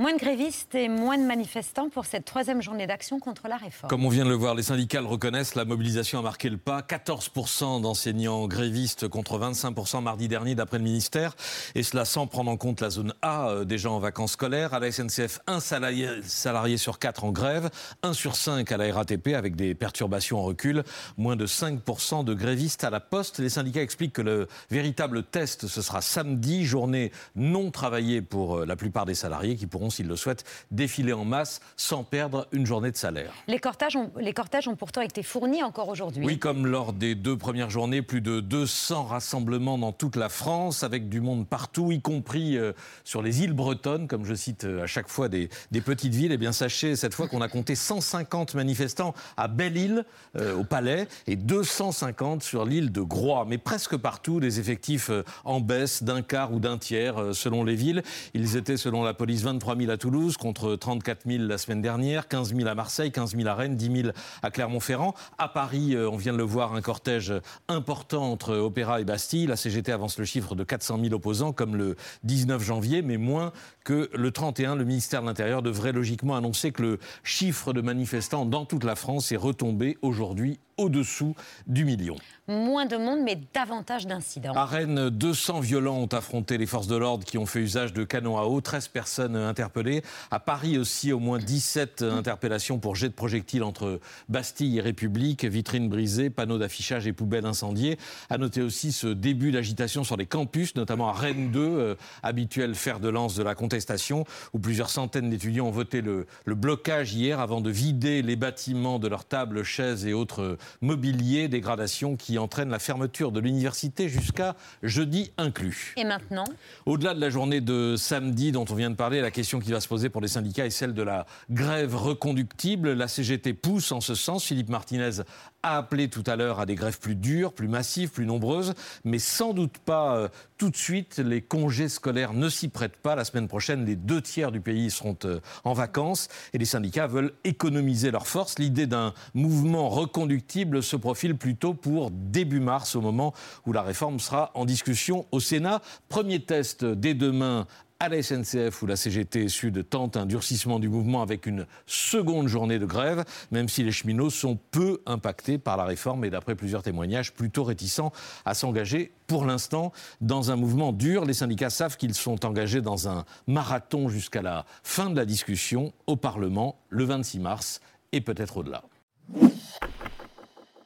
Moins de grévistes et moins de manifestants pour cette troisième journée d'action contre la réforme. Comme on vient de le voir, les syndicats le reconnaissent, la mobilisation a marqué le pas. 14% d'enseignants grévistes contre 25% mardi dernier d'après le ministère. Et cela sans prendre en compte la zone A, euh, des gens en vacances scolaires. À la SNCF, un salarié, salarié sur quatre en grève, un sur cinq à la RATP avec des perturbations en recul. Moins de 5% de grévistes à la poste. Les syndicats expliquent que le véritable test, ce sera samedi, journée non travaillée pour euh, la plupart des salariés qui pourront s'ils le souhaitent, défiler en masse sans perdre une journée de salaire. Les cortèges ont, les cortèges ont pourtant été fournis encore aujourd'hui. Oui, comme lors des deux premières journées, plus de 200 rassemblements dans toute la France, avec du monde partout, y compris euh, sur les îles bretonnes, comme je cite euh, à chaque fois des, petites villes. Eh bien, sachez cette fois qu'on a compté 150 manifestants à Belle-Île, euh, au Palais, et 250 sur l'île de Groix. Mais presque partout, les effectifs en baisse d'un quart ou d'un tiers selon les villes. Ils étaient, selon la police, 23 000 à Toulouse contre 34 000 la semaine dernière, 15 000 à Marseille, 15 000 à Rennes, 10 000 à Clermont-Ferrand. À Paris, euh, on vient de le voir, un cortège important entre Opéra et Bastille. La CGT avance le chiffre de 400 000 opposants comme le 19 janvier, mais moins que le 31. Le ministère de l'Intérieur devrait logiquement annoncer que le chiffre de manifestants dans toute la France est retombé aujourd'hui au-dessous du million. Moins de monde, mais davantage d'incidents. À Rennes, 200 violents ont affronté les forces de l'ordre qui ont fait usage de canons à eau. 13 personnes interpellées. À Paris aussi, au moins 17 interpellations pour jet de projectiles entre Bastille et République, vitrines brisées, panneaux d'affichage et poubelles incendiées. À noter aussi ce début d'agitation sur les campus, notamment à Rennes 2, euh, habituel fer de lance de la contestation, où plusieurs centaines d'étudiants ont voté le, le blocage hier avant de vider les bâtiments de leurs tables, chaises et autres mobilier, dégradation qui entraîne la fermeture de l'université jusqu'à jeudi inclus. Et maintenant? Au-delà de la journée de samedi dont on vient de parler, la question qui va se poser pour les syndicats est celle de la grève reconductible. La CGT pousse en ce sens. Philippe Martinez a appelé tout à l'heure à des grèves plus dures, plus massives, plus nombreuses, mais sans doute pas euh, tout de suite. Les congés scolaires ne s'y prêtent pas. La semaine prochaine, les deux tiers du pays seront euh, en vacances et les syndicats veulent économiser leurs forces. L'idée d'un mouvement reconductible se profile plutôt pour début mars, au moment où la réforme sera en discussion au Sénat. Premier test dès demain à la SNCF où la CGT Sud tente un durcissement du mouvement avec une seconde journée de grève, même si les cheminots sont peu impactés par la réforme et d'après plusieurs témoignages plutôt réticents à s'engager pour l'instant dans un mouvement dur. Les syndicats savent qu'ils sont engagés dans un marathon jusqu'à la fin de la discussion au Parlement le 26 mars et peut-être au-delà.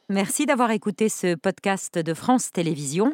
Merci d'avoir écouté ce podcast de France Télévisions.